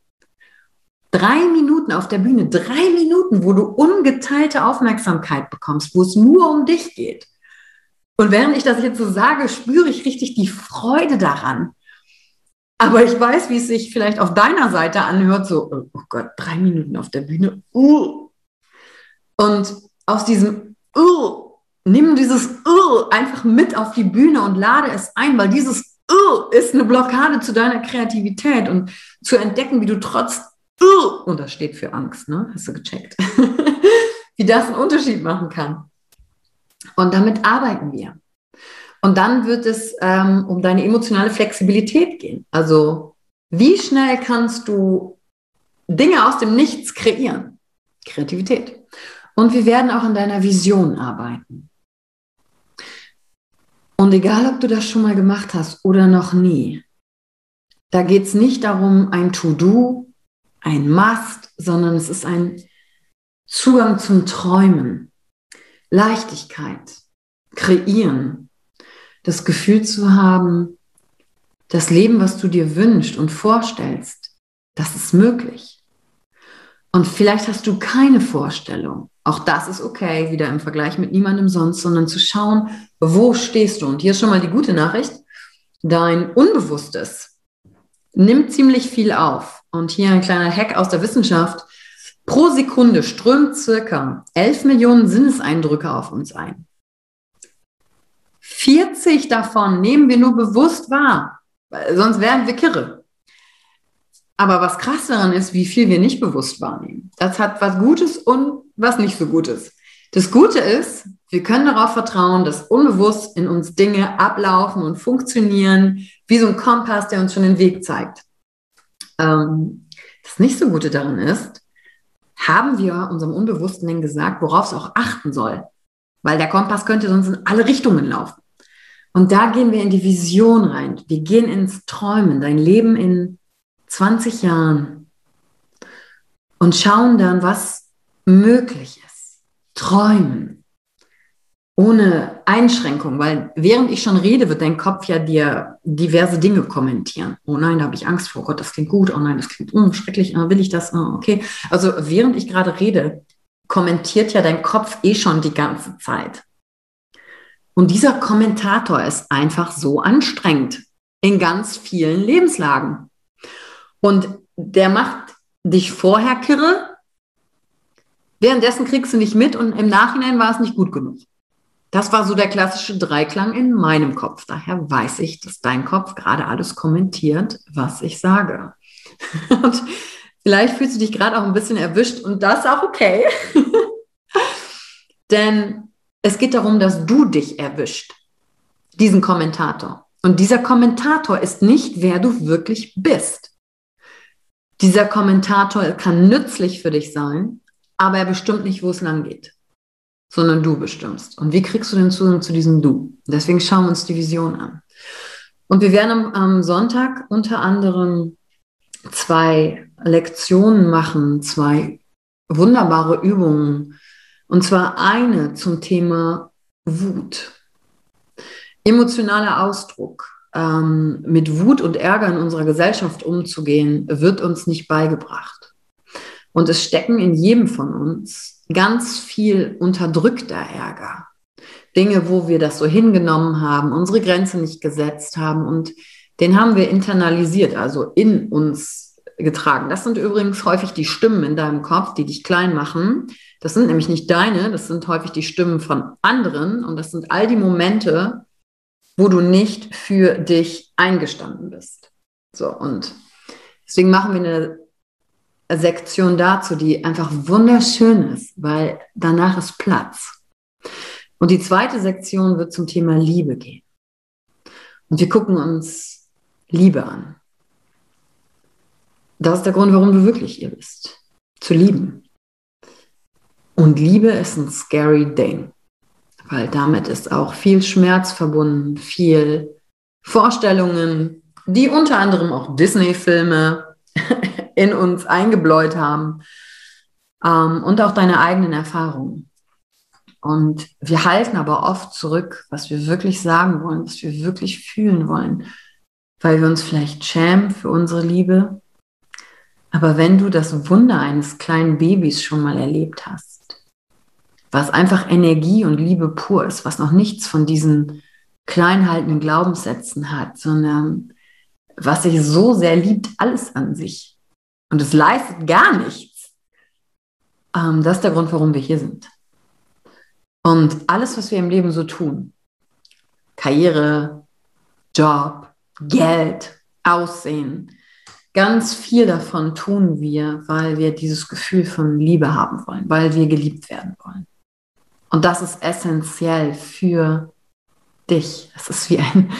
Drei Minuten auf der Bühne, drei Minuten, wo du ungeteilte Aufmerksamkeit bekommst, wo es nur um dich geht. Und während ich das jetzt so sage, spüre ich richtig die Freude daran. Aber ich weiß, wie es sich vielleicht auf deiner Seite anhört, so, oh Gott, drei Minuten auf der Bühne. Uh. Und aus diesem uh, nimm dieses uh, einfach mit auf die Bühne und lade es ein, weil dieses uh, ist eine Blockade zu deiner Kreativität und zu entdecken, wie du trotz und das steht für Angst, ne? Hast du gecheckt? Wie das einen Unterschied machen kann. Und damit arbeiten wir. Und dann wird es ähm, um deine emotionale Flexibilität gehen. Also, wie schnell kannst du Dinge aus dem Nichts kreieren? Kreativität. Und wir werden auch an deiner Vision arbeiten. Und egal, ob du das schon mal gemacht hast oder noch nie, da geht es nicht darum, ein To-Do ein Must, sondern es ist ein Zugang zum Träumen, Leichtigkeit, Kreieren, das Gefühl zu haben, das Leben, was du dir wünschst und vorstellst, das ist möglich. Und vielleicht hast du keine Vorstellung. Auch das ist okay, wieder im Vergleich mit niemandem sonst, sondern zu schauen, wo stehst du. Und hier ist schon mal die gute Nachricht. Dein Unbewusstes nimmt ziemlich viel auf. Und hier ein kleiner Hack aus der Wissenschaft. Pro Sekunde strömt circa 11 Millionen Sinneseindrücke auf uns ein. 40 davon nehmen wir nur bewusst wahr, sonst wären wir kirre. Aber was krass daran ist, wie viel wir nicht bewusst wahrnehmen. Das hat was Gutes und was nicht so Gutes. Das Gute ist, wir können darauf vertrauen, dass unbewusst in uns Dinge ablaufen und funktionieren, wie so ein Kompass, der uns schon den Weg zeigt. Ähm, das nicht so Gute daran ist, haben wir unserem Unbewussten denn gesagt, worauf es auch achten soll. Weil der Kompass könnte sonst in alle Richtungen laufen. Und da gehen wir in die Vision rein. Wir gehen ins Träumen, dein Leben in 20 Jahren und schauen dann, was möglich ist. Träumen ohne Einschränkung, weil während ich schon rede, wird dein Kopf ja dir diverse Dinge kommentieren. Oh nein, da habe ich Angst vor. Gott, das klingt gut. Oh nein, das klingt mm, schrecklich. Oh, will ich das? Oh, okay. Also während ich gerade rede, kommentiert ja dein Kopf eh schon die ganze Zeit. Und dieser Kommentator ist einfach so anstrengend in ganz vielen Lebenslagen. Und der macht dich vorher kirre, währenddessen kriegst du nicht mit und im Nachhinein war es nicht gut genug. Das war so der klassische Dreiklang in meinem Kopf. Daher weiß ich, dass dein Kopf gerade alles kommentiert, was ich sage. Und vielleicht fühlst du dich gerade auch ein bisschen erwischt und das ist auch okay. Denn es geht darum, dass du dich erwischt, diesen Kommentator. Und dieser Kommentator ist nicht, wer du wirklich bist. Dieser Kommentator kann nützlich für dich sein, aber er bestimmt nicht, wo es lang geht sondern du bestimmst. Und wie kriegst du den Zugang zu diesem Du? Deswegen schauen wir uns die Vision an. Und wir werden am, am Sonntag unter anderem zwei Lektionen machen, zwei wunderbare Übungen. Und zwar eine zum Thema Wut. Emotionaler Ausdruck. ähm, mit Wut und Ärger in unserer Gesellschaft umzugehen, wird uns nicht beigebracht. Und es stecken in jedem von uns ganz viel unterdrückter Ärger. Dinge, wo wir das so hingenommen haben, unsere Grenze nicht gesetzt haben und den haben wir internalisiert, also in uns getragen. Das sind übrigens häufig die Stimmen in deinem Kopf, die dich klein machen. Das sind nämlich nicht deine, das sind häufig die Stimmen von anderen und das sind all die Momente, wo du nicht für dich eingestanden bist. So, und deswegen machen wir eine Sektion dazu, die einfach wunderschön ist, weil danach ist Platz. Und die zweite Sektion wird zum Thema Liebe gehen. Und wir gucken uns Liebe an. Das ist der Grund, warum du wirklich hier bist. Zu lieben. Und Liebe ist ein scary Ding weil damit ist auch viel Schmerz verbunden, viel Vorstellungen, die unter anderem auch Disney-Filme in uns eingebläut haben ähm, und auch deine eigenen Erfahrungen. Und wir halten aber oft zurück, was wir wirklich sagen wollen, was wir wirklich fühlen wollen, weil wir uns vielleicht schämen für unsere Liebe. Aber wenn du das Wunder eines kleinen Babys schon mal erlebt hast, was einfach Energie und Liebe pur ist, was noch nichts von diesen kleinhaltenden Glaubenssätzen hat, sondern was sich so sehr liebt, alles an sich. Und es leistet gar nichts. Ähm, das ist der Grund, warum wir hier sind. Und alles, was wir im Leben so tun, Karriere, Job, Geld, Aussehen, ganz viel davon tun wir, weil wir dieses Gefühl von Liebe haben wollen, weil wir geliebt werden wollen. Und das ist essentiell für dich. Das ist wie ein,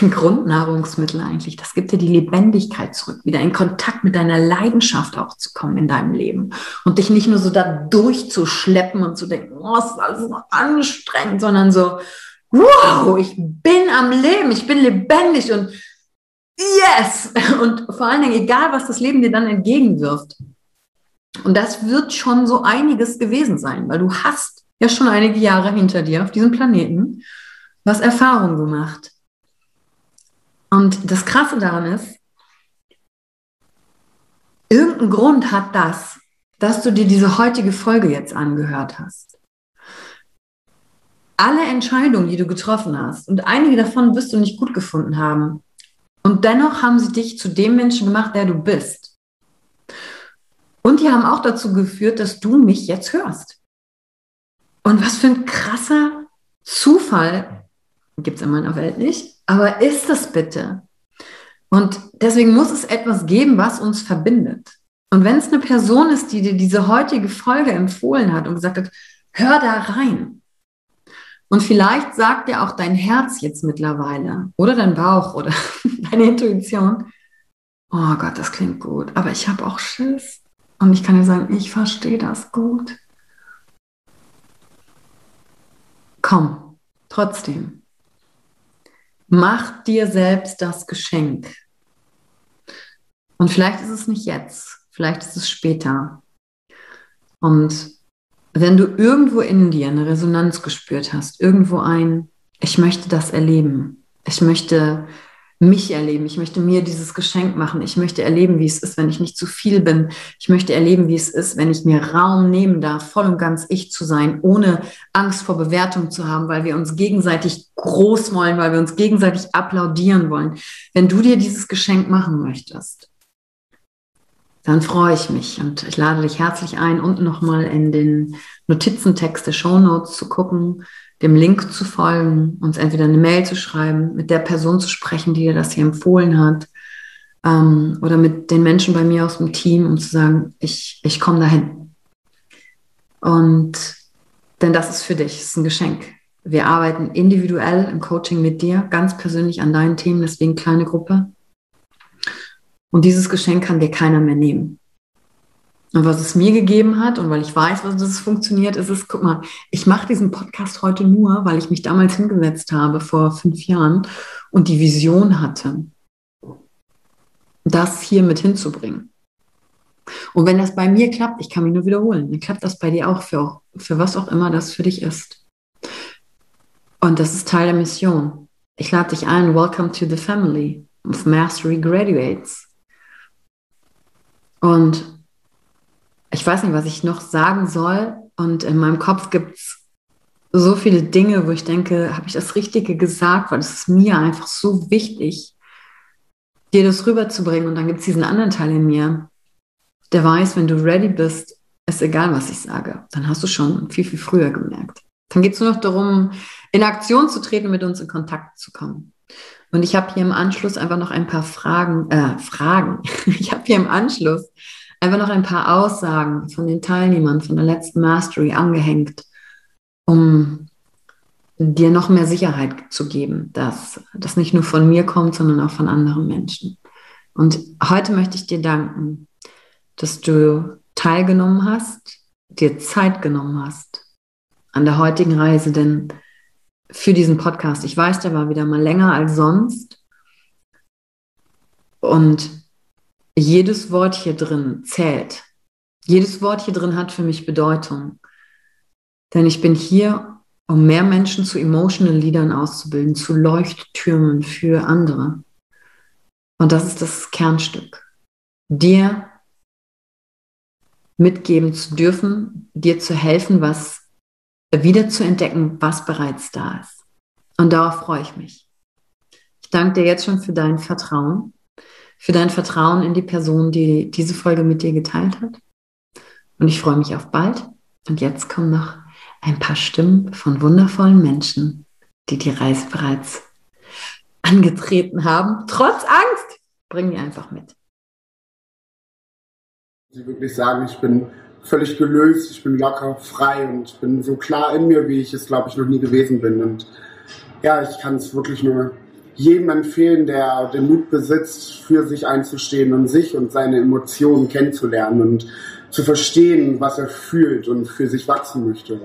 Grundnahrungsmittel eigentlich. Das gibt dir die Lebendigkeit zurück, wieder in Kontakt mit deiner Leidenschaft auch zu kommen in deinem Leben und dich nicht nur so da durchzuschleppen und zu denken, oh, ist alles so anstrengend, sondern so, wow, ich bin am Leben, ich bin lebendig und yes! Und vor allen Dingen, egal was das Leben dir dann entgegenwirft. Und das wird schon so einiges gewesen sein, weil du hast ja schon einige Jahre hinter dir auf diesem Planeten, hast Erfahrung gemacht. Und das Krasse daran ist, irgendein Grund hat das, dass du dir diese heutige Folge jetzt angehört hast. Alle Entscheidungen, die du getroffen hast, und einige davon wirst du nicht gut gefunden haben. Und dennoch haben sie dich zu dem Menschen gemacht, der du bist. Und die haben auch dazu geführt, dass du mich jetzt hörst. Und was für ein krasser Zufall, gibt es in meiner Welt nicht, aber ist das bitte? Und deswegen muss es etwas geben, was uns verbindet. Und wenn es eine Person ist, die dir diese heutige Folge empfohlen hat und gesagt hat, hör da rein. Und vielleicht sagt dir auch dein Herz jetzt mittlerweile oder dein Bauch oder deine Intuition, oh Gott, das klingt gut, aber ich habe auch Schiss. Und ich kann dir sagen, ich verstehe das gut. Komm, trotzdem. Mach dir selbst das Geschenk. Und vielleicht ist es nicht jetzt, vielleicht ist es später. Und wenn du irgendwo in dir eine Resonanz gespürt hast, irgendwo ein, ich möchte das erleben, ich möchte mich erleben. Ich möchte mir dieses Geschenk machen. Ich möchte erleben, wie es ist, wenn ich nicht zu viel bin. Ich möchte erleben, wie es ist, wenn ich mir Raum nehmen darf, voll und ganz ich zu sein, ohne Angst vor Bewertung zu haben, weil wir uns gegenseitig groß wollen, weil wir uns gegenseitig applaudieren wollen. Wenn du dir dieses Geschenk machen möchtest, dann freue ich mich und ich lade dich herzlich ein, unten nochmal in den Notizentext der Show Notes zu gucken dem Link zu folgen, uns entweder eine Mail zu schreiben, mit der Person zu sprechen, die dir das hier empfohlen hat, ähm, oder mit den Menschen bei mir aus dem Team, um zu sagen, ich, ich komme dahin. Und denn das ist für dich, ist ein Geschenk. Wir arbeiten individuell im Coaching mit dir, ganz persönlich an deinen Themen, deswegen kleine Gruppe. Und dieses Geschenk kann dir keiner mehr nehmen. Und was es mir gegeben hat und weil ich weiß, was das funktioniert, ist es, guck mal, ich mache diesen Podcast heute nur, weil ich mich damals hingesetzt habe vor fünf Jahren und die Vision hatte, das hier mit hinzubringen. Und wenn das bei mir klappt, ich kann mich nur wiederholen, dann klappt das bei dir auch für, für was auch immer das für dich ist. Und das ist Teil der Mission. ich lade dich ein, welcome to the family of Mastery Graduates. Und ich weiß nicht, was ich noch sagen soll. Und in meinem Kopf gibt es so viele Dinge, wo ich denke, habe ich das Richtige gesagt, weil es ist mir einfach so wichtig, dir das rüberzubringen. Und dann gibt es diesen anderen Teil in mir, der weiß, wenn du ready bist, ist egal, was ich sage. Dann hast du schon viel, viel früher gemerkt. Dann geht es nur noch darum, in Aktion zu treten, mit uns in Kontakt zu kommen. Und ich habe hier im Anschluss einfach noch ein paar Fragen, äh, Fragen. Ich habe hier im Anschluss einfach noch ein paar Aussagen von den Teilnehmern von der letzten Mastery angehängt, um dir noch mehr Sicherheit zu geben, dass das nicht nur von mir kommt, sondern auch von anderen Menschen. Und heute möchte ich dir danken, dass du teilgenommen hast, dir Zeit genommen hast an der heutigen Reise, denn für diesen Podcast, ich weiß, der war wieder mal länger als sonst. Und jedes Wort hier drin zählt. Jedes Wort hier drin hat für mich Bedeutung. Denn ich bin hier, um mehr Menschen zu Emotional Leadern auszubilden, zu Leuchttürmen für andere. Und das ist das Kernstück. Dir mitgeben zu dürfen, dir zu helfen, was wieder zu entdecken, was bereits da ist. Und darauf freue ich mich. Ich danke dir jetzt schon für dein Vertrauen für dein Vertrauen in die Person, die diese Folge mit dir geteilt hat. Und ich freue mich auf bald. Und jetzt kommen noch ein paar Stimmen von wundervollen Menschen, die die Reise bereits angetreten haben. Trotz Angst, bring die einfach mit. Sie wirklich sagen, ich bin völlig gelöst, ich bin locker, frei und ich bin so klar in mir, wie ich es, glaube ich, noch nie gewesen bin. Und ja, ich kann es wirklich nur jedem empfehlen, der den Mut besitzt, für sich einzustehen und sich und seine Emotionen kennenzulernen und zu verstehen, was er fühlt und für sich wachsen möchte.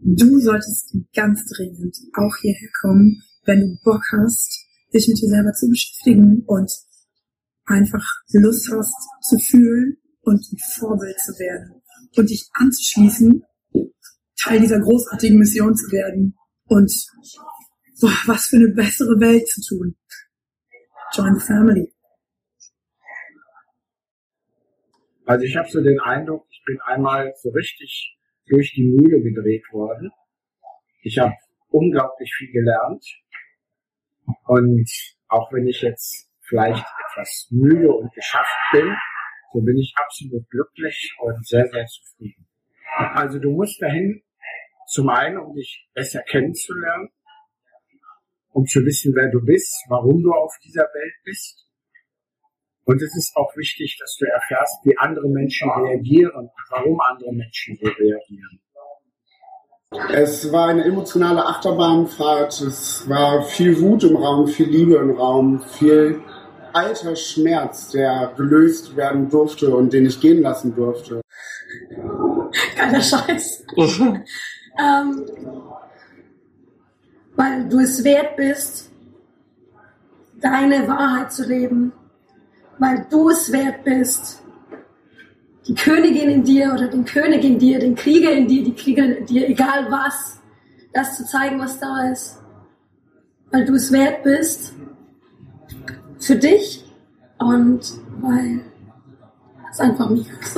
Du solltest ganz dringend auch hierher kommen, wenn du Bock hast, dich mit dir selber zu beschäftigen und einfach Lust hast zu fühlen und ein Vorbild zu werden und dich anzuschließen, Teil dieser großartigen Mission zu werden und boah, was für eine bessere Welt zu tun. Join the family. Also ich habe so den Eindruck, ich bin einmal so richtig durch die Mühle gedreht worden. Ich habe unglaublich viel gelernt. Und auch wenn ich jetzt vielleicht etwas müde und geschafft bin, so bin ich absolut glücklich und sehr, sehr zufrieden. Also du musst dahin, zum einen, um dich besser kennenzulernen, um zu wissen, wer du bist, warum du auf dieser Welt bist. Und es ist auch wichtig, dass du erfährst, wie andere Menschen reagieren, warum andere Menschen so reagieren. Es war eine emotionale Achterbahnfahrt. Es war viel Wut im Raum, viel Liebe im Raum, viel alter Schmerz, der gelöst werden durfte und den ich gehen lassen durfte. Geiler Scheiß. ähm, weil du es wert bist, deine Wahrheit zu leben, weil du es wert bist, die Königin in dir oder den König in dir, den Krieger in dir, die Kriegerin in dir, egal was, das zu zeigen, was da ist, weil du es wert bist für dich und weil es einfach mega ist.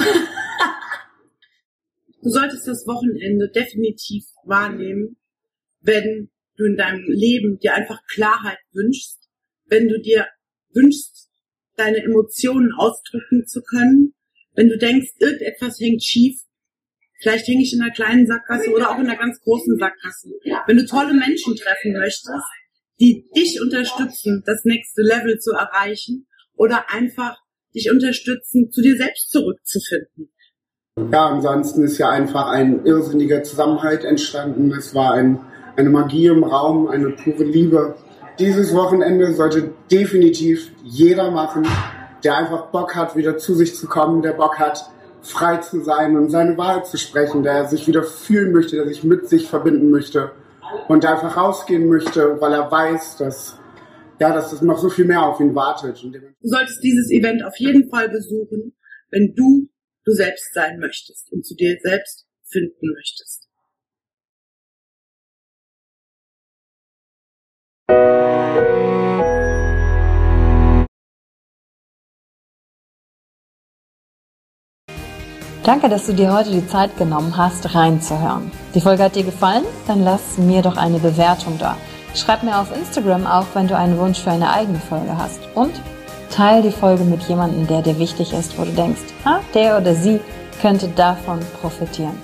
du solltest das Wochenende definitiv wahrnehmen, wenn du in deinem Leben dir einfach Klarheit wünschst, wenn du dir wünschst, deine Emotionen ausdrücken zu können, wenn du denkst, irgendetwas hängt schief, vielleicht hänge ich in einer kleinen Sackgasse oder auch in einer ganz großen Sackgasse. Wenn du tolle Menschen treffen möchtest, die dich unterstützen, das nächste Level zu erreichen oder einfach dich unterstützen, zu dir selbst zurückzufinden. Ja, ansonsten ist ja einfach ein irrsinniger Zusammenhalt entstanden. Es war ein eine Magie im Raum, eine pure Liebe. Dieses Wochenende sollte definitiv jeder machen, der einfach Bock hat, wieder zu sich zu kommen, der Bock hat, frei zu sein und seine Wahrheit zu sprechen, der sich wieder fühlen möchte, der sich mit sich verbinden möchte und der einfach rausgehen möchte, weil er weiß, dass ja, dass es noch so viel mehr auf ihn wartet. du solltest dieses Event auf jeden Fall besuchen, wenn du du selbst sein möchtest und zu dir selbst finden möchtest. Danke, dass du dir heute die Zeit genommen hast, reinzuhören. Die Folge hat dir gefallen? Dann lass mir doch eine Bewertung da. Schreib mir auf Instagram auch, wenn du einen Wunsch für eine eigene Folge hast. Und teile die Folge mit jemandem, der dir wichtig ist, wo du denkst, ah, der oder sie könnte davon profitieren.